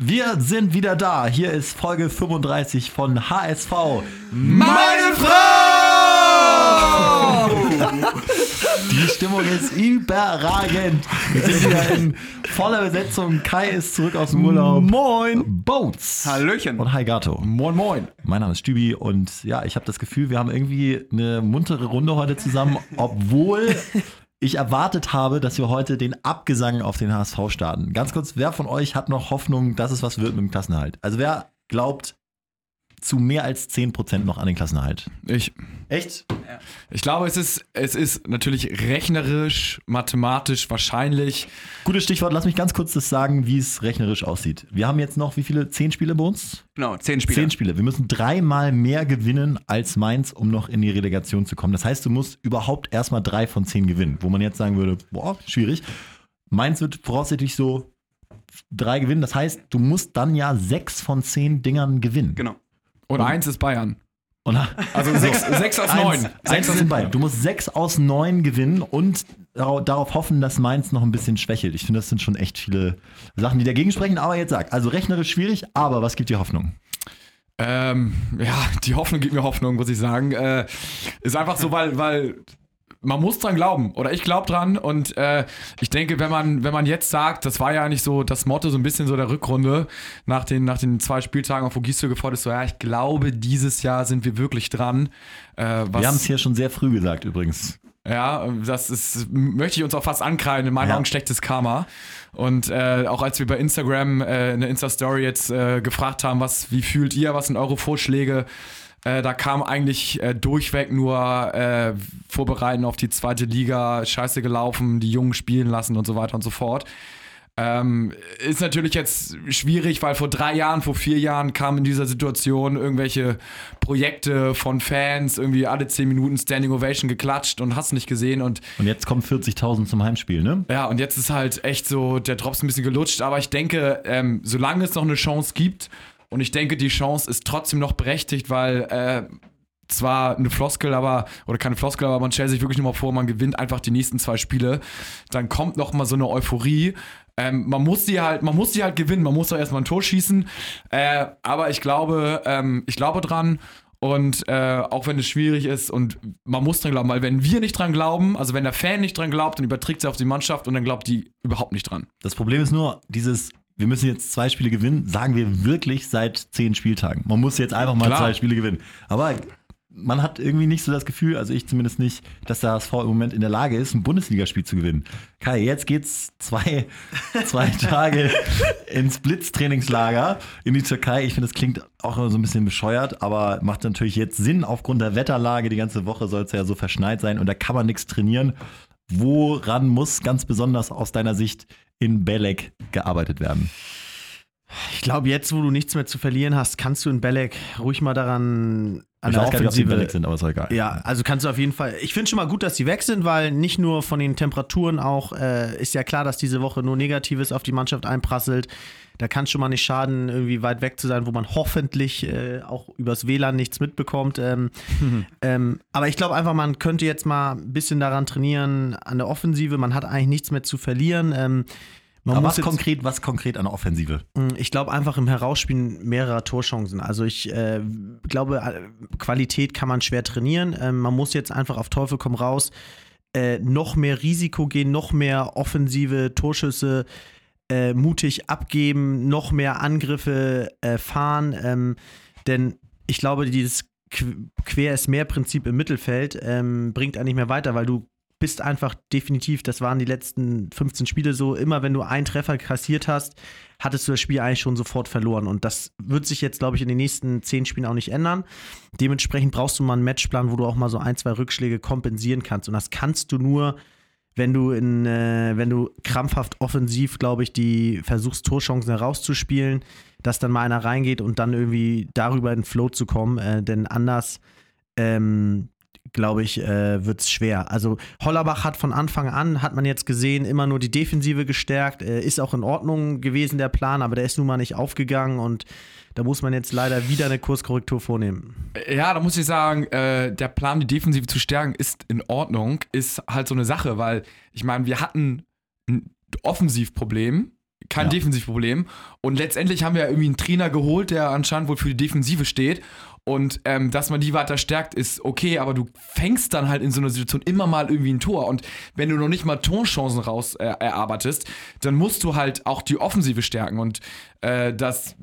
Wir sind wieder da. Hier ist Folge 35 von HSV. Meine Frau! Die Stimmung ist überragend. Wir sind wieder in voller Besetzung. Kai ist zurück aus dem Urlaub. Moin! Boats. Hallöchen. Und hi Gato. Moin, moin. Mein Name ist Stübi und ja, ich habe das Gefühl, wir haben irgendwie eine muntere Runde heute zusammen, obwohl ich erwartet habe, dass wir heute den Abgesang auf den HSV starten. Ganz kurz, wer von euch hat noch Hoffnung, dass es was wird mit dem Klassenerhalt? Also wer glaubt zu mehr als 10% noch an den Klassenerhalt? Ich, Echt? ich glaube, es ist, es ist natürlich rechnerisch, mathematisch wahrscheinlich. Gutes Stichwort, lass mich ganz kurz das sagen, wie es rechnerisch aussieht. Wir haben jetzt noch wie viele? Zehn Spiele bei uns? Genau, zehn Spiele. Zehn Spiele. Wir müssen dreimal mehr gewinnen als Mainz, um noch in die Relegation zu kommen. Das heißt, du musst überhaupt erstmal drei von zehn gewinnen, wo man jetzt sagen würde, boah, schwierig. Mainz wird voraussichtlich so drei gewinnen. Das heißt, du musst dann ja sechs von zehn Dingern gewinnen. Genau. Und eins ist Bayern. Und Also sechs, sechs aus neun. Eins, Sechs eins aus sind bei. Du musst sechs aus neun gewinnen und darauf, darauf hoffen, dass Mainz noch ein bisschen schwächelt. Ich finde, das sind schon echt viele Sachen, die dagegen sprechen. Aber jetzt sag, also rechnerisch schwierig, aber was gibt dir Hoffnung? Ähm, ja, die Hoffnung gibt mir Hoffnung, muss ich sagen. Äh, ist einfach so, weil, weil man muss dran glauben. Oder ich glaube dran. Und äh, ich denke, wenn man, wenn man jetzt sagt, das war ja eigentlich so das Motto, so ein bisschen so der Rückrunde, nach den, nach den zwei Spieltagen auf Ogisto gefordert ist, so, ja, ich glaube, dieses Jahr sind wir wirklich dran. Äh, Wir haben es hier schon sehr früh gesagt übrigens. Ja, das ist, möchte ich uns auch fast ankreiden, in meinen Ja. Augen schlechtes Karma. Und äh, auch als wir bei Instagram äh, in der Insta-Story jetzt äh, gefragt haben, was, wie fühlt ihr, was sind eure Vorschläge, äh, da kam eigentlich äh, durchweg nur äh, Vorbereiten auf die zweite Liga, scheiße gelaufen, die Jungen spielen lassen und so weiter und so fort. Ähm, ist natürlich jetzt schwierig, weil vor drei Jahren, vor vier Jahren kamen in dieser Situation irgendwelche Projekte von Fans, irgendwie alle zehn Minuten Standing Ovation geklatscht und hast nicht gesehen und Und jetzt kommen 40.000 zum Heimspiel, ne? ja, und jetzt ist halt echt so der Drops ein bisschen gelutscht, aber ich denke, ähm, solange es noch eine Chance gibt und ich denke, die Chance ist trotzdem noch berechtigt, weil äh, zwar eine Floskel, aber, oder keine Floskel, aber man stellt sich wirklich nur mal vor, man gewinnt einfach die nächsten zwei Spiele, dann kommt noch mal so eine Euphorie. Ähm, man muss die halt, man muss die halt gewinnen, man muss doch erstmal ein Tor schießen. Äh, aber ich glaube, ähm, ich glaube dran. Und äh, auch wenn es schwierig ist und man muss dran glauben, weil wenn wir nicht dran glauben, also wenn der Fan nicht dran glaubt, dann überträgt es auf die Mannschaft und dann glaubt die überhaupt nicht dran. Das Problem ist nur, dieses, wir müssen jetzt zwei Spiele gewinnen, sagen wir wirklich seit zehn Spieltagen. Man muss jetzt einfach mal Klar. zwei Spiele gewinnen. Aber man hat irgendwie nicht so das Gefühl, also ich zumindest nicht, dass der HSV im Moment in der Lage ist, ein Bundesligaspiel zu gewinnen. Kai, jetzt geht's zwei, zwei Tage ins Blitztrainingslager in die Türkei. Ich finde, das klingt auch immer so ein bisschen bescheuert, aber macht natürlich jetzt Sinn aufgrund der Wetterlage. Die ganze Woche soll es ja so verschneit sein und da kann man nichts trainieren. Woran muss ganz besonders aus deiner Sicht in Belek gearbeitet werden? Ich glaube, jetzt, wo du nichts mehr zu verlieren hast, kannst du in Belek ruhig mal daran an ich der weiß gar nicht, ob sie Offensive. Sind, aber ist egal. Ja, also kannst du auf jeden Fall. Ich finde schon mal gut, dass die weg sind, weil nicht nur von den Temperaturen auch äh, ist ja klar, dass diese Woche nur Negatives auf die Mannschaft einprasselt. Da kann es schon mal nicht schaden, irgendwie weit weg zu sein, wo man hoffentlich äh, auch übers WLAN nichts mitbekommt. Ähm, ähm, aber ich glaube einfach, man könnte jetzt mal ein bisschen daran trainieren an der Offensive. Man hat eigentlich nichts mehr zu verlieren. Ähm, man was jetzt- konkret, was konkret an der Offensive? Mm, Ich glaube einfach im Herausspielen mehrerer Torchancen. Also ich äh, glaube, äh, Qualität kann man schwer trainieren. Ähm, man muss jetzt einfach auf Teufel komm raus äh, noch mehr Risiko gehen, noch mehr offensive Torschüsse äh, mutig abgeben, noch mehr Angriffe äh, fahren. Ähm, denn ich glaube, dieses Qu- Quer ist mehr Prinzip im Mittelfeld ähm, bringt eigentlich mehr weiter, weil du bist einfach definitiv, das waren die letzten 15 Spiele so, immer wenn du einen Treffer kassiert hast, hattest du das Spiel eigentlich schon sofort verloren. Und das wird sich jetzt, glaube ich, in den nächsten 10 Spielen auch nicht ändern. Dementsprechend brauchst du mal einen Matchplan, wo du auch mal so ein, zwei Rückschläge kompensieren kannst. Und das kannst du nur, wenn du in, äh, wenn du krampfhaft offensiv, glaube ich, die versuchst, Torchancen herauszuspielen, dass dann mal einer reingeht und dann irgendwie darüber in den Flow zu kommen. Äh, denn anders ähm, glaube ich, äh, wird es schwer. Also Hollerbach hat von Anfang an, hat man jetzt gesehen, immer nur die Defensive gestärkt. Äh, ist auch in Ordnung gewesen, der Plan, aber der ist nun mal nicht aufgegangen und da muss man jetzt leider wieder eine Kurskorrektur vornehmen. Ja, da muss ich sagen, äh, der Plan, die Defensive zu stärken, ist in Ordnung, ist halt so eine Sache, weil ich meine, wir hatten ein Offensivproblem kein Ja. Defensivproblem. Und letztendlich haben wir irgendwie einen Trainer geholt, der anscheinend wohl für die Defensive steht. Und ähm, dass man die weiter stärkt, ist okay, aber du fängst dann halt in so einer Situation immer mal irgendwie ein Tor. Und wenn du noch nicht mal Torchancen raus äh, erarbeitest, dann musst du halt auch die Offensive stärken. Und äh, das,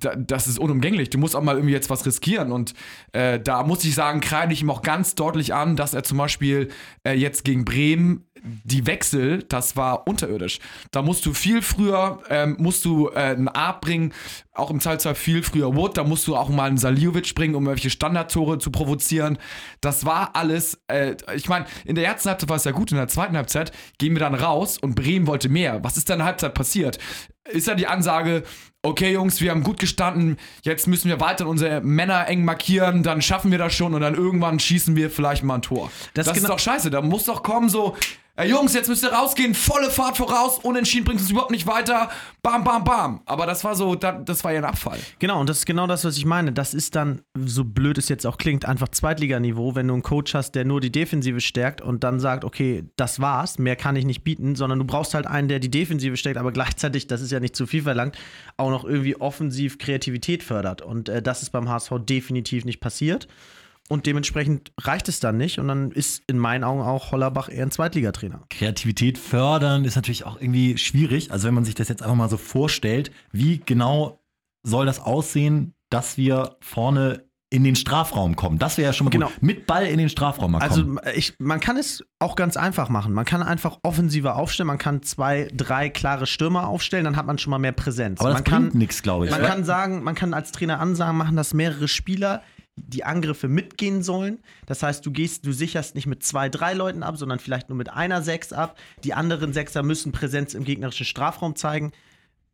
da- das ist unumgänglich. Du musst auch mal irgendwie jetzt was riskieren. Und äh, da muss ich sagen, kreide ich ihm auch ganz deutlich an, dass er zum Beispiel äh, jetzt gegen Bremen die Wechsel, das war unterirdisch. Da musst du viel früher, ähm, musst du äh, einen Art bringen, auch im Zweifelsfall viel früher Wood, da musst du auch mal einen Saliovic bringen, um welche Standardtore zu provozieren. Das war alles, äh, ich meine, in der ersten Halbzeit war es ja gut, in der zweiten Halbzeit gehen wir dann raus und Bremen wollte mehr. Was ist dann in der Halbzeit passiert? Ist ja die Ansage, okay Jungs, wir haben gut gestanden, jetzt müssen wir weiter unsere Männer eng markieren, dann schaffen wir das schon und dann irgendwann schießen wir vielleicht mal ein Tor. Das Das, ist doch scheiße, da muss doch kommen so, Ey, Jungs, jetzt müsst ihr rausgehen, volle Fahrt voraus, unentschieden bringt uns überhaupt nicht weiter, bam, bam, bam. Aber das war so, da, das war ja ein Abfall. Genau, und das ist genau das, was ich meine. Das ist dann, so blöd es jetzt auch klingt, einfach Zweitliganiveau, wenn du einen Coach hast, der nur die Defensive stärkt und dann sagt, okay, das war's, mehr kann ich nicht bieten, sondern du brauchst halt einen, der die Defensive stärkt, aber gleichzeitig, das ist ja nicht zu viel verlangt, auch noch irgendwie offensiv Kreativität fördert. Und äh, das ist beim HSV definitiv nicht passiert. Und dementsprechend reicht es dann nicht. Und dann ist in meinen Augen auch Hollerbach eher ein Zweitligatrainer. Kreativität fördern ist natürlich auch irgendwie schwierig. Also wenn man sich das jetzt einfach mal so vorstellt, wie genau soll das aussehen, dass wir vorne in den Strafraum kommen? Das wäre ja schon mal Genau. gut. Mit Ball in den Strafraum mal kommen. Also ich, man kann es auch ganz einfach machen. Man kann einfach offensiver aufstellen. Man kann zwei, drei klare Stürmer aufstellen. Dann hat man schon mal mehr Präsenz. Aber das man kann, bringt nichts, glaube ich. Man kann sagen, man kann als Trainer ansagen, machen, dass mehrere Spieler die Angriffe mitgehen sollen. Das heißt, du gehst, du sicherst nicht mit zwei, drei Leuten ab, sondern vielleicht nur mit einer Sechs ab. Die anderen Sechser müssen Präsenz im gegnerischen Strafraum zeigen.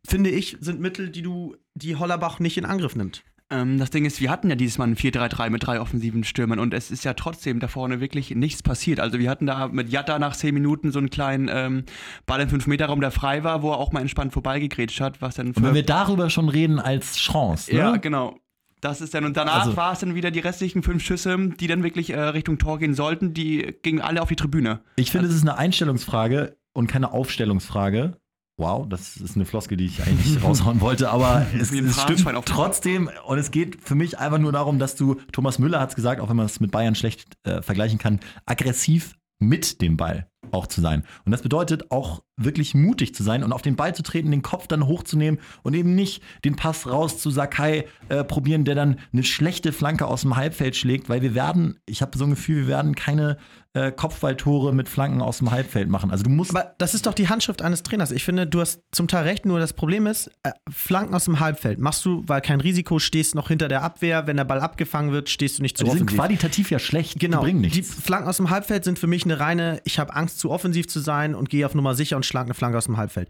Finde ich, sind Mittel, die du, die Hollerbach nicht in Angriff nimmt. Ähm, das Ding ist, wir hatten ja dieses Mal ein 4-3-3 mit drei offensiven Stürmern und es ist ja trotzdem da vorne wirklich nichts passiert. Also wir hatten da mit Jatta nach 10 Minuten so einen kleinen ähm, Ball im 5-Meter-Raum, der frei war, wo er auch mal entspannt vorbeigegrätscht hat, was dann wenn wir darüber schon reden als Chance, ne? Ja, genau. Das ist dann, und danach Also- war es dann wieder die restlichen fünf Schüsse, die dann wirklich äh, Richtung Tor gehen sollten, die gingen alle auf die Tribüne. Ich finde, es ist eine Einstellungsfrage und keine Aufstellungsfrage. Wow, das ist eine Floskel, die ich eigentlich nicht raushauen wollte, aber es, es stimmt trotzdem. Und es geht für mich einfach nur darum, dass du, Thomas Müller hat es gesagt, auch wenn man es mit Bayern schlecht äh, vergleichen kann, aggressiv mit dem Ball auch zu sein. Und das bedeutet auch wirklich mutig zu sein und auf den Ball zu treten, den Kopf dann hochzunehmen und eben nicht den Pass raus zu Sakai äh, probieren, der dann eine schlechte Flanke aus dem Halbfeld schlägt, weil wir werden, ich habe so ein Gefühl, wir werden keine äh, Kopfballtore mit Flanken aus dem Halbfeld machen. Also du musst Aber das ist doch die Handschrift eines Trainers. Ich finde, du hast zum Teil recht, nur das Problem ist, äh, Flanken aus dem Halbfeld machst du, weil kein Risiko, stehst noch hinter der Abwehr. Wenn der Ball abgefangen wird, stehst du nicht zu die sind offensiv. qualitativ ja schlecht, Genau, die bringen die nichts. Flanken aus dem Halbfeld sind für mich eine reine, ich habe Angst, zu offensiv zu sein und gehe auf Nummer sicher und schlage eine Flanke aus dem Halbfeld.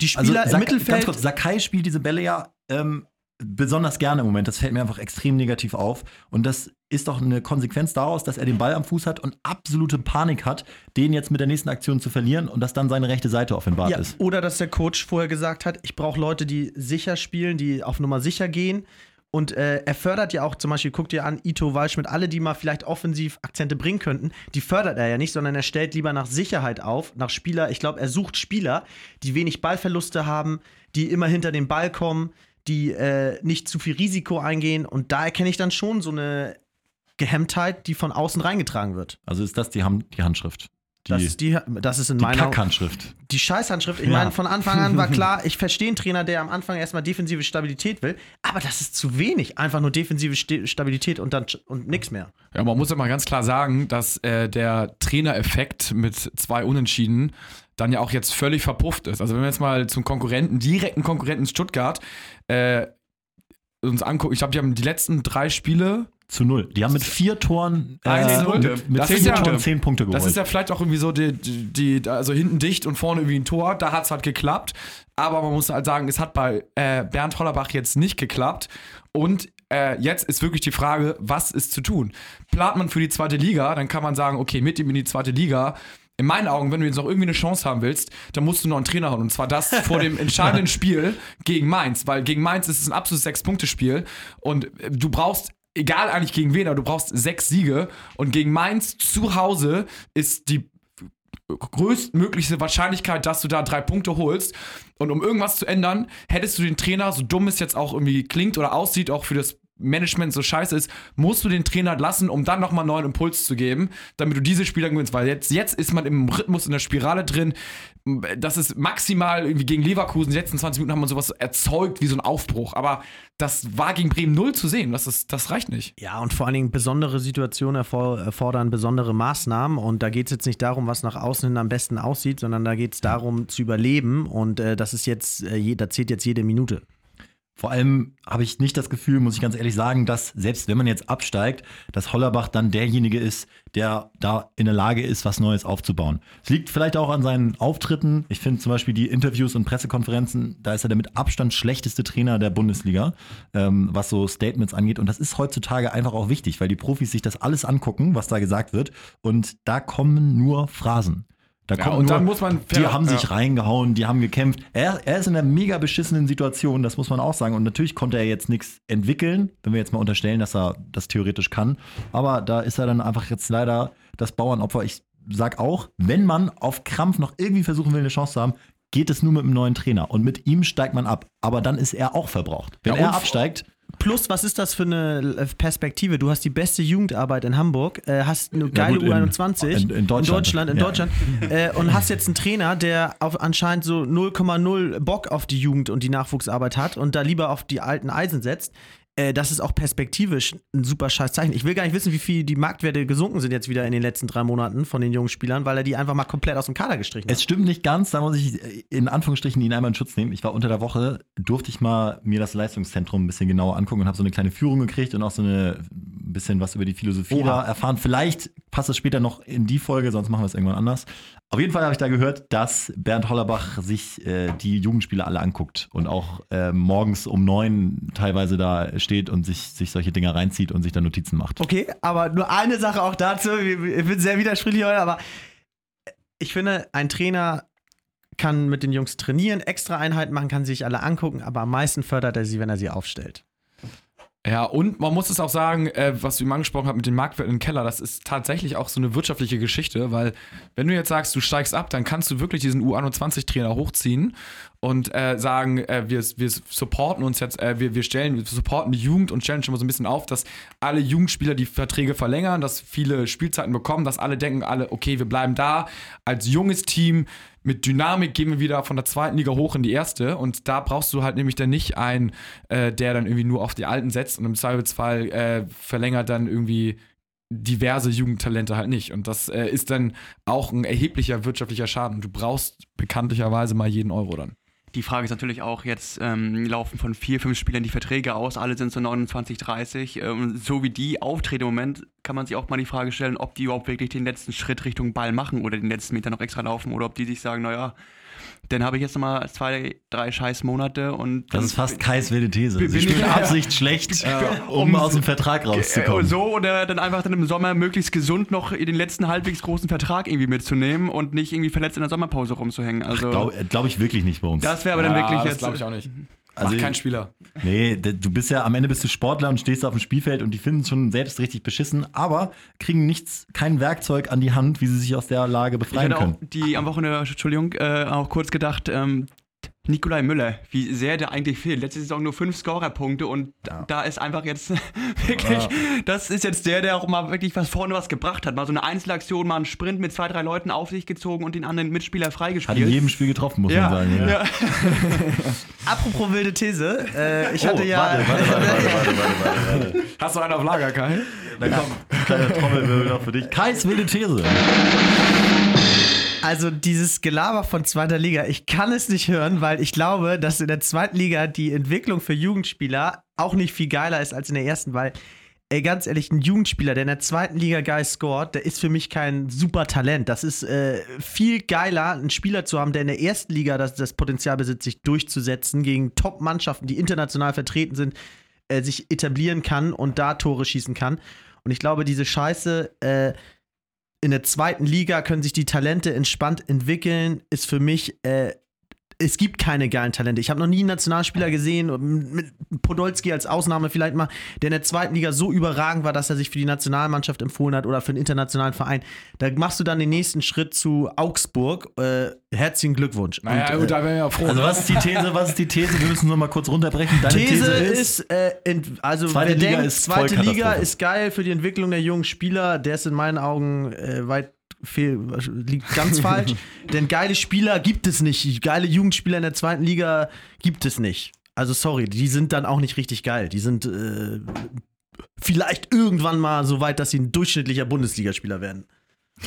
Die Also Spieler im Sak- Mittelfeld, ganz kurz, Sakai spielt diese Bälle ja ähm, besonders gerne im Moment. Das fällt mir einfach extrem negativ auf. Und das ist doch eine Konsequenz daraus, dass er den Ball am Fuß hat und absolute Panik hat, den jetzt mit der nächsten Aktion zu verlieren und dass dann seine rechte Seite offenbart ja, ist. oder dass der Coach vorher gesagt hat, ich brauche Leute, die sicher spielen, die auf Nummer sicher gehen. Und äh, er fördert ja auch zum Beispiel, guck dir an, Ito Waldschmidt, alle, die mal vielleicht offensiv Akzente bringen könnten, die fördert er ja nicht, sondern er stellt lieber nach Sicherheit auf, nach Spieler. Ich glaube, er sucht Spieler, die wenig Ballverluste haben, die immer hinter den Ball kommen, die äh, nicht zu viel Risiko eingehen. Und da erkenne ich dann schon so eine Gehemmtheit, die von außen reingetragen wird. Also ist das die, Ham die Handschrift. Die, Das ist, die, das ist in die meiner Kackhandschrift. die Scheißhandschrift. Ich Ja. meine, von Anfang an war klar, ich verstehe einen Trainer, der am Anfang erstmal defensive Stabilität will, aber das ist zu wenig. Einfach nur defensive Stabilität und dann und nichts mehr. Ja, man muss ja mal ganz klar sagen, dass äh, der Trainereffekt mit zwei Unentschieden dann ja auch jetzt völlig verpufft ist. Also wenn wir jetzt mal zum Konkurrenten, direkten Konkurrenten Stuttgart, äh, uns angucken, ich glaube, die haben die letzten drei Spiele Zu null. Die haben mit vier Toren, äh, mit, mit zehn ja- Toren zehn Punkte geholt. Das ist ja vielleicht auch irgendwie so, die, die, die, also hinten dicht und vorne irgendwie ein Tor. Da hat es halt geklappt. Aber man muss halt sagen, es hat bei äh, Bernd Hollerbach jetzt nicht geklappt. Und äh, jetzt ist wirklich die Frage, was ist zu tun? Plant man für die zweite Liga, dann kann man sagen, okay, mit ihm in die zweite Liga. In meinen Augen, wenn du jetzt noch irgendwie eine Chance haben willst, dann musst du noch einen Trainer holen. Und zwar das vor dem entscheidenden Spiel gegen Mainz. Weil gegen Mainz ist es ein absolutes Sechs-Punkte-Spiel. Und äh, du brauchst egal eigentlich gegen wen, aber du brauchst sechs Siege. Und gegen Mainz zu Hause ist die größtmögliche Wahrscheinlichkeit, dass du da drei Punkte holst. Und um irgendwas zu ändern, hättest du den Trainer, so dumm es jetzt auch irgendwie klingt oder aussieht, auch für das Management so scheiße ist, musst du den Trainer lassen, um dann nochmal neuen Impuls zu geben, damit du diese Spieler gewinnst. Weil jetzt, jetzt ist man im Rhythmus, in der Spirale drin. Das ist maximal irgendwie gegen Leverkusen. Die letzten 20 Minuten haben wir sowas erzeugt wie so ein Aufbruch. Aber das war gegen Bremen null zu sehen. Das, ist, das reicht nicht. Ja, und vor allen Dingen besondere Situationen erfordern besondere Maßnahmen. Und da geht es jetzt nicht darum, was nach außen hin am besten aussieht, sondern da geht es darum, zu überleben. Und äh, das ist jetzt, äh, da zählt jetzt jede Minute. Vor allem habe ich nicht das Gefühl, muss ich ganz ehrlich sagen, dass selbst wenn man jetzt absteigt, dass Hollerbach dann derjenige ist, der da in der Lage ist, was Neues aufzubauen. Es liegt vielleicht auch an seinen Auftritten. Ich finde zum Beispiel die Interviews und Pressekonferenzen, da ist er der mit Abstand schlechteste Trainer der Bundesliga, ähm, was so Statements angeht. Und das ist heutzutage einfach auch wichtig, weil die Profis sich das alles angucken, was da gesagt wird. Und da kommen nur Phrasen. Da Ja, kommt und nur, dann muss man die haben sich reingehauen, die haben gekämpft. Er, er ist in einer mega beschissenen Situation, das muss man auch sagen. Und natürlich konnte er jetzt nichts entwickeln, wenn wir jetzt mal unterstellen, dass er das theoretisch kann. Aber da ist er dann einfach jetzt leider das Bauernopfer. Ich sag auch, wenn man auf Krampf noch irgendwie versuchen will, eine Chance zu haben, geht es nur mit einem neuen Trainer. Und mit ihm steigt man ab. Aber dann ist er auch verbraucht. Wenn Ja, er absteigt, Plus, was ist das für eine äh, Perspektive? Du hast die beste Jugendarbeit in Hamburg, äh, hast eine geile gut, in- U21 in- in Deutschland. in Deutschland, in Ja. Deutschland äh, und hast jetzt einen Trainer, der auf anscheinend so 0,0 Bock auf die Jugend und die Nachwuchsarbeit hat und da lieber auf die alten Eisen setzt. Äh, das ist auch perspektivisch ein super scheiß Zeichen. Ich will gar nicht wissen, wie viel die Marktwerte gesunken sind jetzt wieder in den letzten drei Monaten von den jungen Spielern, weil er die einfach mal komplett aus dem Kader gestrichen hat. Es stimmt nicht ganz, da muss ich äh, in Anführungsstrichen ihn einmal in Schutz nehmen. Ich war unter der Woche, durfte ich mal mir das Leistungszentrum ein bisschen genauer angucken und habe so eine kleine Führung gekriegt und auch so eine ein bisschen was über die Philosophie da erfahren. Vielleicht passt es später noch in die Folge, sonst machen wir es irgendwann anders. Auf jeden Fall habe ich da gehört, dass Bernd Hollerbach sich äh, die Jugendspieler alle anguckt und auch äh, morgens um neun teilweise da steht und sich, sich solche Dinger reinzieht und sich da Notizen macht. Okay, aber nur eine Sache auch dazu. Ich bin sehr widersprüchlich heute, aber ich finde, ein Trainer kann mit den Jungs trainieren, extra Einheiten machen, kann sich alle angucken, aber am meisten fördert er sie, wenn er sie aufstellt. Ja, und man muss es auch sagen, äh, was du eben angesprochen hast mit den Marktwerten im Keller, das ist tatsächlich auch so eine wirtschaftliche Geschichte, weil wenn du jetzt sagst, du steigst ab, dann kannst du wirklich diesen U21-Trainer hochziehen und äh, sagen, äh, wir, wir supporten uns jetzt, äh, wir, wir stellen, wir supporten die Jugend und stellen schon mal so ein bisschen auf, dass alle Jugendspieler die Verträge verlängern, dass viele Spielzeiten bekommen, dass alle denken, alle, okay, wir bleiben da als junges Team, mit Dynamik gehen wir wieder von der zweiten Liga hoch in die erste und da brauchst du halt nämlich dann nicht einen, äh, der dann irgendwie nur auf die Alten setzt und im Zweifelsfall äh, verlängert dann irgendwie diverse Jugendtalente halt nicht. Und das äh, ist dann auch ein erheblicher wirtschaftlicher Schaden. Du brauchst bekanntlicherweise mal jeden Euro dann. Die Frage ist natürlich auch, jetzt ähm, laufen von vier, fünf Spielern die Verträge aus, alle sind so 29, 30. Ähm, so wie die auftreten im Moment, kann man sich auch mal die Frage stellen, ob die überhaupt wirklich den letzten Schritt Richtung Ball machen oder den letzten Meter noch extra laufen oder ob die sich sagen, naja, dann habe ich jetzt nochmal zwei, drei scheiß Monate und. Das ist fast Kais wilde These. Bin Sie spielen Absicht schlecht, um Um- aus dem Vertrag Äh, rauszukommen. so oder dann einfach dann im Sommer möglichst gesund noch den letzten halbwegs großen Vertrag irgendwie mitzunehmen und nicht irgendwie verletzt in der Sommerpause rumzuhängen. Also Glaube glaub ich wirklich nicht bei uns. das wäre aber dann wirklich das jetzt. glaube ich auch nicht. Also- Macht kein Spieler. Nee, du bist ja am Ende bist du Sportler und stehst auf dem Spielfeld und die finden es schon selbst richtig beschissen, aber kriegen nichts, kein Werkzeug an die Hand, wie sie sich aus der Lage Ich befreien hatte auch können. die am Wochenende, Entschuldigung, äh, auch kurz gedacht, ähm, Nikolai Müller, wie sehr der eigentlich fehlt. Letzte Saison nur fünf Scorerpunkte und da- da ist einfach jetzt wirklich, das ist jetzt der, der auch mal wirklich was vorne was gebracht hat. Mal so eine Einzelaktion, mal einen Sprint mit zwei, drei Leuten auf sich gezogen und den anderen Mitspieler Hat freigespielt. in jedem Spiel getroffen, muss ja, man sagen. ja. Apropos wilde These, äh, ich Oh, hatte ja. warte, warte, warte, warte, warte, warte, warte. Hast du einen auf Lager, Kai? Da kommt ein kleiner Trommelwirbel noch für dich. Kais wilde These. Also dieses Gelaber von zweiter Liga, ich kann es nicht hören, weil ich glaube, dass in der zweiten Liga die Entwicklung für Jugendspieler auch nicht viel geiler ist als in der ersten, weil, ey, ganz ehrlich, ein Jugendspieler, der in der zweiten Liga geil scoret, der ist für mich kein super Talent. Das ist äh, viel geiler, einen Spieler zu haben, der in der ersten Liga das, das Potenzial besitzt, sich durchzusetzen gegen Top-Mannschaften, die international vertreten sind, äh, sich etablieren kann und da Tore schießen kann. Und ich glaube, diese Scheiße, äh, in der zweiten Liga können sich die Talente entspannt entwickeln, ist für mich äh, es gibt keine geilen Talente. Ich habe noch nie einen Nationalspieler gesehen, mit Podolski als Ausnahme vielleicht mal, der in der zweiten Liga so überragend war, dass er sich für die Nationalmannschaft empfohlen hat oder für einen internationalen Verein. Da machst du dann den nächsten Schritt zu Augsburg. Äh, herzlichen Glückwunsch. Naja, Und, gut, äh, da wären wir ja froh. Also ne? was ist die These? Was ist die These? Wir müssen nur mal kurz runterbrechen. Deine These, These, ist, äh, ent- also Zweite Liga denkt, ist zweite Liga ist geil für die Entwicklung der jungen Spieler, der ist in meinen Augen äh, weit fehl, liegt ganz falsch. Denn geile Spieler gibt es nicht. Geile Jugendspieler in der zweiten Liga gibt es nicht. Also sorry, die sind dann auch nicht richtig geil. Die sind äh, vielleicht irgendwann mal so weit, dass sie ein durchschnittlicher Bundesligaspieler werden.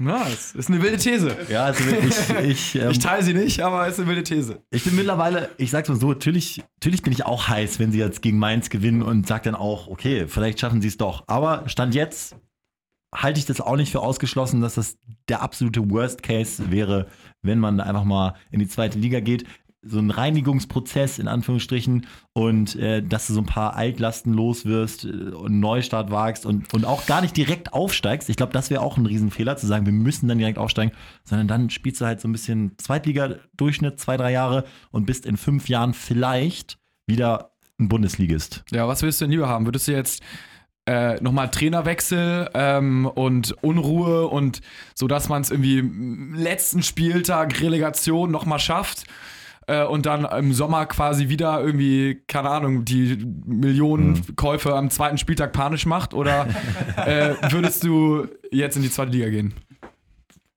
Ja, das ist eine wilde These. ja, also ich, ich, ähm, Ich teile sie nicht, aber es ist eine wilde These. Ich bin mittlerweile, ich sag's mal so, natürlich, natürlich bin ich auch heiß, wenn sie jetzt gegen Mainz gewinnen und sag dann auch, okay, vielleicht schaffen sie es doch. Aber Stand jetzt halte ich das auch nicht für ausgeschlossen, dass das der absolute Worst Case wäre, wenn man einfach mal in die zweite Liga geht. So ein Reinigungsprozess in Anführungsstrichen und äh, dass du so ein paar Altlasten los wirst äh, und einen Neustart wagst und, und auch gar nicht direkt aufsteigst. Ich glaube, das wäre auch ein Riesenfehler, zu sagen, wir müssen dann direkt aufsteigen, sondern dann spielst du halt so ein bisschen Zweitliga-Durchschnitt, zwei, drei Jahre und bist in fünf Jahren vielleicht wieder ein Bundesligist. Ja, was würdest du denn lieber haben? Würdest du jetzt äh, nochmal Trainerwechsel ähm, und Unruhe und so, dass man es irgendwie im letzten Spieltag Relegation nochmal schafft äh, und dann im Sommer quasi wieder irgendwie, keine Ahnung, die Millionen Käufe am zweiten Spieltag panisch macht? Oder äh, würdest du jetzt in die zweite Liga gehen?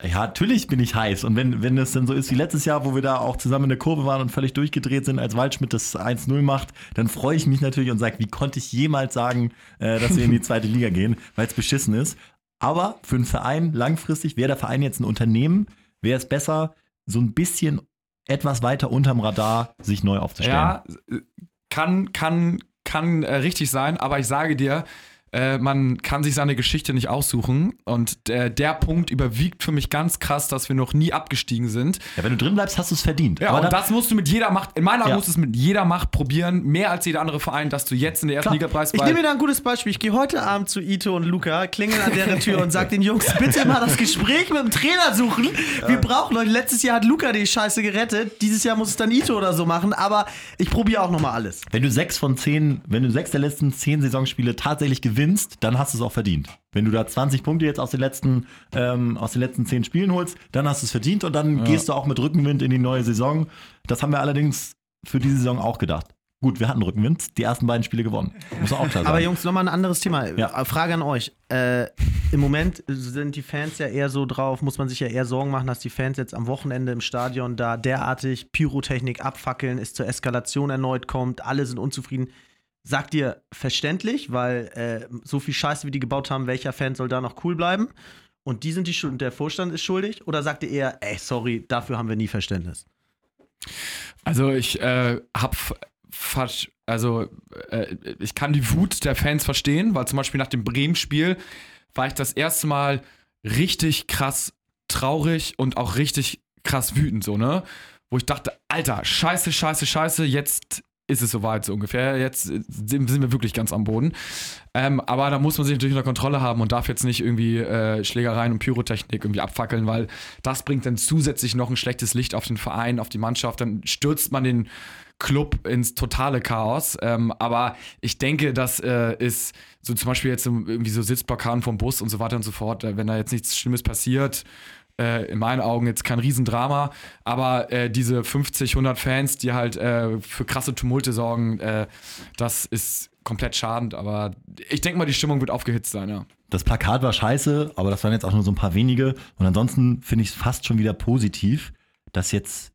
Ja, natürlich bin ich heiß. Und wenn, wenn es dann so ist wie letztes Jahr, wo wir da auch zusammen in der Kurve waren und völlig durchgedreht sind, als Waldschmidt das 1-0 macht, dann freue ich mich natürlich und sage, wie konnte ich jemals sagen, äh, dass wir in die zweite Liga gehen, weil es beschissen ist. Aber für einen Verein langfristig, wäre der Verein jetzt ein Unternehmen, wäre es besser, so ein bisschen etwas weiter unterm Radar sich neu aufzustellen. Ja, äh, kann, kann, kann äh, richtig sein, aber ich sage dir, äh, man kann sich seine Geschichte nicht aussuchen. Und äh, der Punkt überwiegt für mich ganz krass, dass wir noch nie abgestiegen sind. Ja, wenn du drin bleibst, hast du es verdient. Ja, Aber und dann- das musst du mit jeder Macht, in meiner Augen Ja. musst du es mit jeder Macht probieren, mehr als jeder andere Verein, dass du jetzt in der ersten Klar. Liga preist. Ich nehme mir da ein gutes Beispiel. Ich gehe heute Abend zu Ito und Luca, klingel an deren Tür und sag den Jungs, bitte mal das Gespräch mit dem Trainer suchen. Wir brauchen Leute. Letztes Jahr hat Luca die Scheiße gerettet. Dieses Jahr muss es dann Ito oder so machen. Aber ich probiere auch nochmal alles. Wenn du sechs von zehn, wenn du sechs der letzten zehn Saisonspiele tatsächlich gewinnst, dann hast du es auch verdient. Wenn du da 20 Punkte jetzt aus den letzten, ähm, aus den letzten zehn Spielen holst, dann hast du es verdient und dann gehst du auch mit Rückenwind in die neue Saison. Das haben wir allerdings für diese Saison auch gedacht. Gut, wir hatten Rückenwind, die ersten beiden Spiele gewonnen. Muss auch klar sagen. Aber Jungs, nochmal ein anderes Thema. Ja. Frage an euch. Äh, Im Moment sind die Fans ja eher so drauf, muss man sich ja eher Sorgen machen, dass die Fans jetzt am Wochenende im Stadion da derartig Pyrotechnik abfackeln, es zur Eskalation erneut kommt, alle sind unzufrieden. Sagt ihr verständlich, weil äh, so viel Scheiße, wie die gebaut haben, welcher Fan soll da noch cool bleiben? Und die sind die Schuld, der Vorstand ist schuldig? Oder sagt ihr eher, ey, sorry, dafür haben wir nie Verständnis? Also ich äh, hab fast, also äh, ich kann die Wut der Fans verstehen, weil zum Beispiel nach dem Bremen-Spiel war ich das erste Mal richtig krass traurig und auch richtig krass wütend, so, ne? Wo ich dachte, Alter, scheiße, scheiße, scheiße, jetzt ist es soweit so ungefähr. Jetzt sind sind wir wirklich ganz am Boden. Ähm, aber da muss man sich natürlich unter Kontrolle haben und darf jetzt nicht irgendwie äh, Schlägereien und Pyrotechnik irgendwie abfackeln, weil das bringt dann zusätzlich noch ein schlechtes Licht auf den Verein, auf die Mannschaft. Dann stürzt man den Club ins totale Chaos. Ähm, aber ich denke, das äh, ist so zum Beispiel jetzt irgendwie so Sitzblockaden vom Bus und so weiter und so fort. Äh, wenn da jetzt nichts Schlimmes passiert, äh, in meinen Augen jetzt kein Riesendrama, aber äh, diese 50, 100 Fans, die halt äh, für krasse Tumulte sorgen, äh, das ist komplett schadend, aber ich denke mal, die Stimmung wird aufgehitzt sein, ja. Das Plakat war scheiße, aber das waren jetzt auch nur so ein paar wenige. Und ansonsten finde ich es fast schon wieder positiv, dass jetzt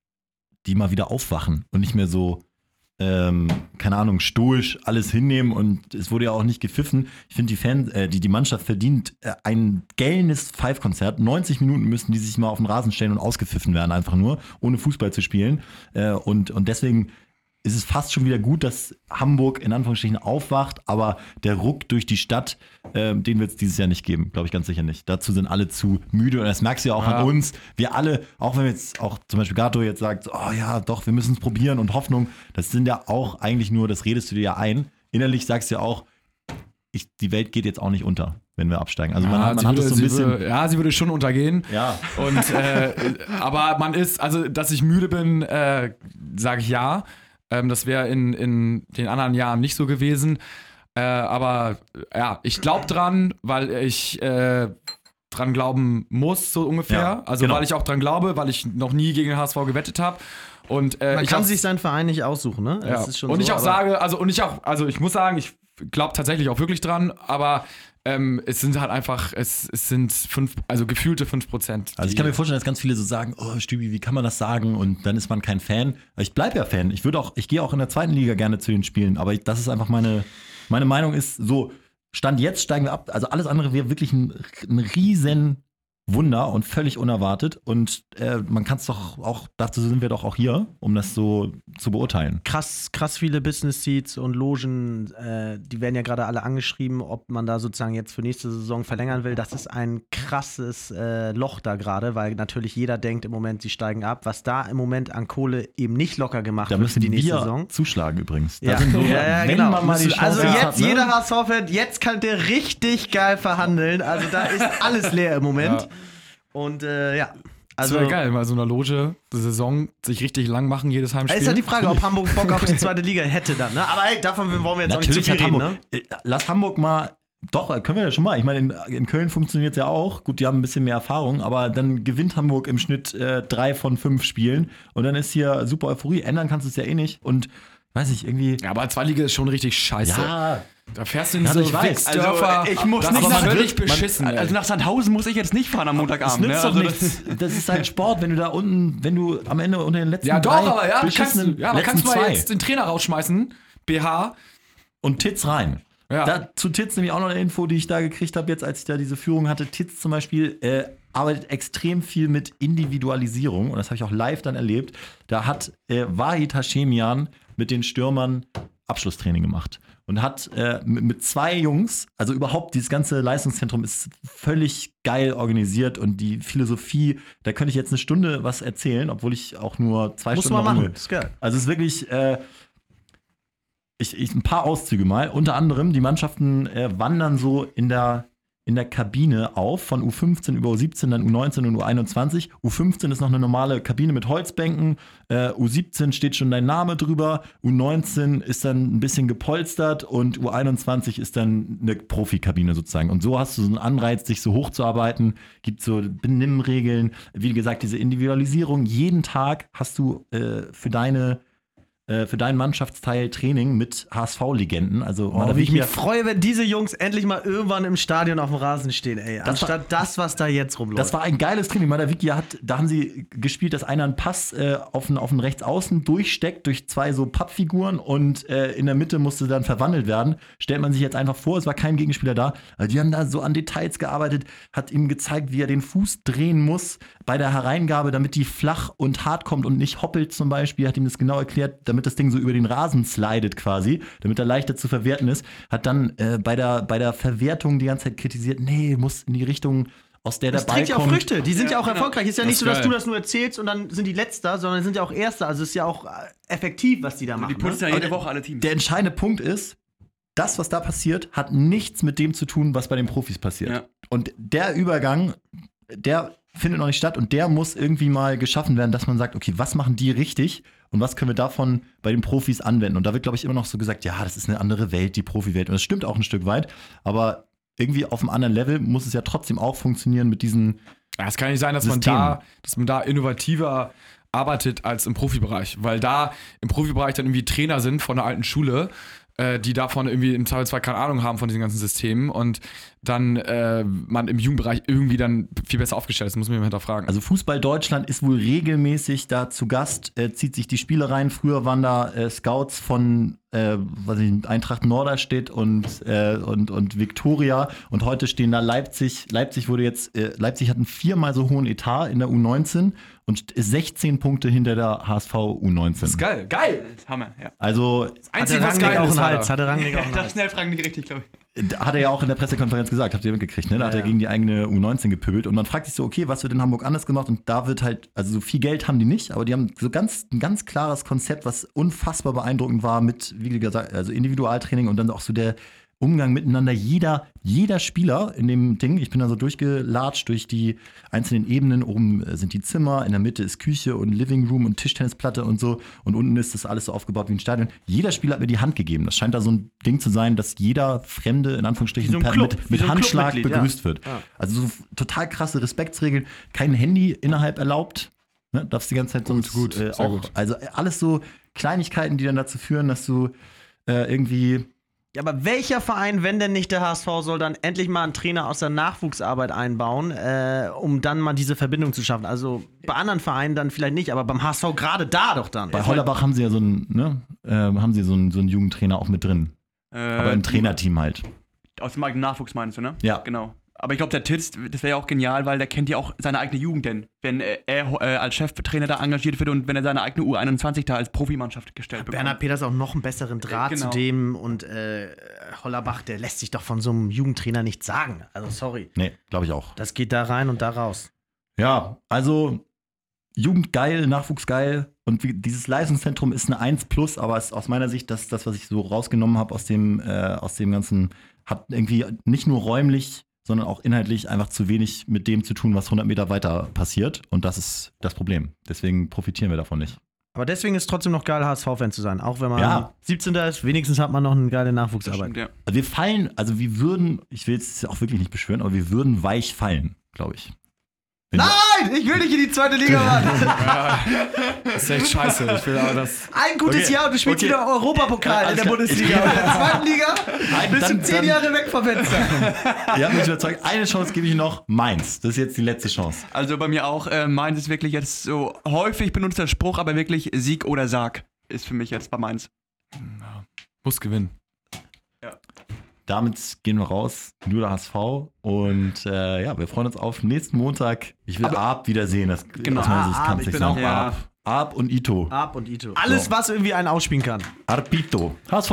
die mal wieder aufwachen und nicht mehr so, ähm, keine Ahnung, stoisch alles hinnehmen. Und es wurde ja auch nicht gepfiffen. Ich finde, die äh, die, die Mannschaft verdient äh, ein gellendes Five-Konzert. 90 Minuten müssten die sich mal auf den Rasen stellen und ausgepfiffen werden, einfach nur, ohne Fußball zu spielen. Äh, und, und deswegen ist es fast schon wieder gut, dass Hamburg in Anführungsstrichen aufwacht, aber der Ruck durch die Stadt, ähm, den wird es dieses Jahr nicht geben, glaube ich ganz sicher nicht. Dazu sind alle zu müde und das merkst du ja auch Ja. an uns. Wir alle, auch wenn jetzt auch zum Beispiel Gato jetzt sagt, oh ja, doch, wir müssen es probieren und Hoffnung, das sind ja auch eigentlich nur, das redest du dir ja ein. Innerlich sagst du ja auch, ich, die Welt geht jetzt auch nicht unter. wenn wir absteigen. Also man, Ja, hat- man hat würde, es so ein bisschen. Würde, ja, sie würde schon untergehen. Ja. Und, äh, aber man ist, also, dass ich müde bin, äh, sage ich ja. Ähm, das wäre in, in den anderen Jahren nicht so gewesen. Äh, aber äh, ja, ich glaube dran, weil ich äh, dran glauben muss, so ungefähr. Ja, also, genau. weil ich auch dran glaube, weil ich noch nie gegen den HSV gewettet habe. Und äh, Man ich kann sich seinen Verein nicht aussuchen, ne? ja. Das ist schon und so, ich auch sage, also und ich auch, also ich muss sagen, ich glaube tatsächlich auch wirklich dran, aber ähm, es sind halt einfach, es, es sind fünf, also gefühlte 5 Prozent. Also ich kann mir vorstellen, dass ganz viele so sagen, oh Stübi, wie kann man das sagen? Und dann ist man kein Fan. Ich bleibe ja Fan. Ich würde auch, ich gehe auch in der zweiten Liga gerne zu den Spielen. Aber ich, das ist einfach meine, meine Meinung ist so, Stand jetzt steigen wir ab. Also alles andere wäre wirklich ein, ein riesen Wunder und völlig unerwartet. Und äh, man kann es doch auch, dazu sind wir doch auch hier, um das so zu beurteilen. krass, krass viele Business Seats und Logen, äh, die werden ja gerade alle angeschrieben, ob man da sozusagen jetzt für nächste Saison verlängern will. Das ist ein krasses äh, Loch da gerade, weil natürlich jeder denkt im Moment, sie steigen ab. Was da im Moment an Kohle eben nicht locker gemacht Da wird für die nächste wir Saison. zuschlagen übrigens. Da Ja, wir, ja, ja, genau. also jetzt hat, ne? jeder HSV-Fan, jetzt kann der richtig geil verhandeln. Also da ist alles leer im Moment. Ja. Und äh, ja, Also also geil, mal so einer Loge die Saison sich richtig lang machen, jedes Heimspiel. ist ja die Frage, ob Hamburg Bock auf die zweite Liga hätte dann. Ne? Aber ey, davon wollen wir jetzt Natürlich auch nicht zu viel Hamburg. reden. Ne? Äh, Lass Hamburg mal. Doch, können wir ja schon mal. Ich meine, in, in Köln funktioniert es ja auch. Gut, die haben ein bisschen mehr Erfahrung, aber dann gewinnt Hamburg im Schnitt äh, drei von fünf Spielen und dann ist hier super Euphorie. Ändern kannst du es ja eh nicht. Und weiß ich, irgendwie. ja, aber Zweitliga ist schon richtig scheiße. Ja, Da fährst du in Ja, so ich weiß. Also, ich muss das nicht nach- völlig man- beschissen. ey. Also nach Sandhausen muss ich jetzt nicht fahren am das Montagabend. nützt ne? doch also nichts. Das ist halt Sport, wenn du da unten, wenn du am Ende unter den letzten ja, drei doch, aber ja, kannst, beschissenen ja, aber kannst du mal jetzt den Trainer rausschmeißen. BH. und Titz rein. Ja. Da, zu Titz nämlich auch noch eine Info, die ich da gekriegt habe, jetzt als ich da diese Führung hatte. Titz zum Beispiel äh, arbeitet extrem viel mit Individualisierung und das habe ich auch live dann erlebt. Da hat äh, Wahid Hashemian mit den Stürmern Abschlusstraining gemacht und hat äh, mit, mit zwei Jungs, also überhaupt dieses ganze Leistungszentrum ist völlig geil organisiert und die Philosophie, da könnte ich jetzt eine Stunde was erzählen, obwohl ich auch nur zwei Muss Stunden man machen. Ist geil. also es ist wirklich, äh, ich, ich, ein paar Auszüge mal. Unter anderem, die Mannschaften äh, wandern so in der, in der Kabine auf, von U15 über U17, dann U19 und U21. U15 ist noch eine normale Kabine mit Holzbänken. Äh, U17 steht schon dein Name drüber. U19 ist dann ein bisschen gepolstert und U21 ist dann eine Profikabine sozusagen. Und so hast du so einen Anreiz, dich so hochzuarbeiten. Gibt so Benimmregeln. Wie gesagt, diese Individualisierung. Jeden Tag hast du äh, für deine äh, für deinen Mannschaftsteil Training mit HSV-Legenden. Also Oh, wie ich mich freue, wenn diese Jungs endlich mal irgendwann im Stadion auf dem Rasen stehen, ey. Das war- Anstatt das, was da jetzt rumläuft. Das war ein geiles Training. Madavikia hat, da haben sie gespielt, dass einer einen Pass äh, auf den, auf den Rechtsaußen durchsteckt durch zwei so Pappfiguren und äh, in der Mitte musste dann verwandelt werden. Stellt man sich jetzt einfach vor, es war kein Gegenspieler da. Also die haben da so an Details gearbeitet, hat ihm gezeigt, wie er den Fuß drehen muss bei der Hereingabe, damit die flach und hart kommt und nicht hoppelt zum Beispiel. Hat ihm das genau erklärt, damit das Ding so über den Rasen slidet quasi, damit er leichter zu verwerten ist. Hat dann äh, bei, der, bei der Verwertung die ganze Zeit kritisiert, nee, muss in die Richtung aus der das der Ball trägt ja auch kommt. Früchte. Die sind ja, Ja, auch genau. erfolgreich. Ist ja Das nicht ist so, dass geil. du das nur erzählst und dann sind die Letzter, sondern sind ja auch Erster. Also es ist ja auch äh, effektiv, was die da machen. Die putzen ja ne? jede Woche alle Teams. Der entscheidende Punkt ist, das, was da passiert, hat nichts mit dem zu tun, was bei den Profis passiert. Ja. Und der Übergang, der findet noch nicht statt und der muss irgendwie mal geschaffen werden, dass man sagt, okay, was machen die richtig und was können wir davon bei den Profis anwenden? Und da wird, glaube ich, immer noch so gesagt, ja, das ist eine andere Welt, die Profiwelt. Und das stimmt auch ein Stück weit, aber irgendwie auf einem anderen Level muss es ja trotzdem auch funktionieren mit diesen Ja, es kann nicht sein, dass man da, dass man da innovativer arbeitet als im Profibereich, weil da im Profibereich dann irgendwie Trainer sind von der alten Schule, äh, die davon irgendwie im Zweifelsfall keine Ahnung haben von diesen ganzen Systemen und dann äh, man im Jugendbereich irgendwie dann viel besser aufgestellt ist, muss man hinterfragen. Also Fußball Deutschland ist wohl regelmäßig da zu Gast, äh, zieht sich die Spiele rein. Früher waren da äh, Scouts von äh, was ich, Eintracht Norderstedt und, äh, und, und Viktoria und heute stehen da Leipzig. Leipzig wurde jetzt, Leipzig hat einen viermal so hohen Etat in der U19 und ist 16 Punkte hinter der HSV U19. das ist geil, geil. Hammer, ja. Also Einzige, Hatte was Rangnick geil auch einen. Hals. Hatte Rangnick auch einen Das Hals. schnell fragen die richtig, glaube ich. hat er ja auch in der Pressekonferenz gesagt, habt ihr mitgekriegt, ne? Da hat er gegen die eigene U19 gepöbelt und man fragt sich so, okay, was wird in Hamburg anders gemacht? Und da wird halt, also so viel Geld haben die nicht, aber die haben so ganz, ein ganz klares Konzept, was unfassbar beeindruckend war mit, wie gesagt, also Individualtraining und dann auch so der Umgang miteinander. Jeder, jeder Spieler in dem Ding, ich bin da so durchgelatscht durch die einzelnen Ebenen. Oben äh, sind die Zimmer, in der Mitte ist Küche und Living Room und Tischtennisplatte und so. Und unten ist das alles so aufgebaut wie ein Stadion. Jeder Spieler hat mir die Hand gegeben. Das scheint da so ein Ding zu sein, dass jeder Fremde, in Anführungsstrichen, so ein per- Club, mit, mit so Handschlag Clubmitglied, ja. begrüßt wird. Ja. Also so total krasse Respektsregeln. Kein Handy innerhalb erlaubt. Ne? Darfst die ganze Zeit sonst gut, äh, auch. gut. Also äh, alles so Kleinigkeiten, die dann dazu führen, dass du äh, irgendwie Ja, aber welcher Verein, wenn denn nicht der HSV, soll dann endlich mal einen Trainer aus der Nachwuchsarbeit einbauen, äh, um dann mal diese Verbindung zu schaffen? Also bei anderen Vereinen dann vielleicht nicht, aber beim HSV gerade da doch dann. Bei Hollerbach haben sie ja so einen, ne, äh, haben sie so einen, so einen Jugendtrainer auch mit drin. Äh, Aber im Trainerteam halt. Aus dem eigenen Nachwuchs meinst du, ne? Ja. Genau. Aber ich glaube, der Titz, das wäre ja auch genial, weil der kennt ja auch seine eigene Jugend denn. Wenn äh, er äh, als Cheftrainer da engagiert wird und wenn er seine eigene U21 da als Profimannschaft gestellt bekommt. Bernhard Peters auch noch einen besseren Draht Genau. zu dem und äh, Hollerbach, der lässt sich doch von so einem Jugendtrainer nichts sagen. Also sorry. Nee, glaube ich auch. Das geht da rein und da raus. Ja, also Jugend geil, Nachwuchs geil. Und wie, dieses Leistungszentrum ist eine 1 plus, aber ist aus meiner Sicht das, das was ich so rausgenommen habe aus dem, äh, aus dem Ganzen, hat irgendwie nicht nur räumlich, sondern auch inhaltlich einfach zu wenig mit dem zu tun, was 100 Meter weiter passiert. Und das ist das Problem. Deswegen profitieren wir davon nicht. Aber deswegen ist es trotzdem noch geil, HSV-Fan zu sein. Auch wenn man Ja. 17. ist, wenigstens hat man noch eine geile Nachwuchsarbeit. stimmt, ja. Also wir fallen, also wir würden, ich will jetzt auch wirklich nicht beschwören, aber wir würden weich fallen, glaube ich. Wenn wir- Nein, ich will nicht in die zweite Liga, Mann. Das ist echt scheiße. Ich will aber das. Ein gutes Okay, Jahr und du spielst okay. wieder Europapokal Ja, in der. Bundesliga. Und in der zweiten Liga Nein, bist dann- du zehn dann- Jahre weg vom Fenster. Ihr habt mich überzeugt. Eine Chance gebe ich noch. Mainz. Das ist jetzt die letzte Chance. Also bei mir auch, äh, Mainz ist wirklich jetzt so häufig benutzt der Spruch, aber wirklich Sieg oder Sarg ist für mich jetzt bei Mainz. Muss gewinnen. Damit gehen wir raus. Nur der HSV. Und äh, ja, wir freuen uns auf nächsten Montag. Ich will Ab wiedersehen. Das, Genau. Sicht Ah, Ab, ich bin sein. auch Ja. Ab. Ab und Ito. Ab und Ito. Alles, So. was irgendwie einen ausspielen kann. Arpito. HSV.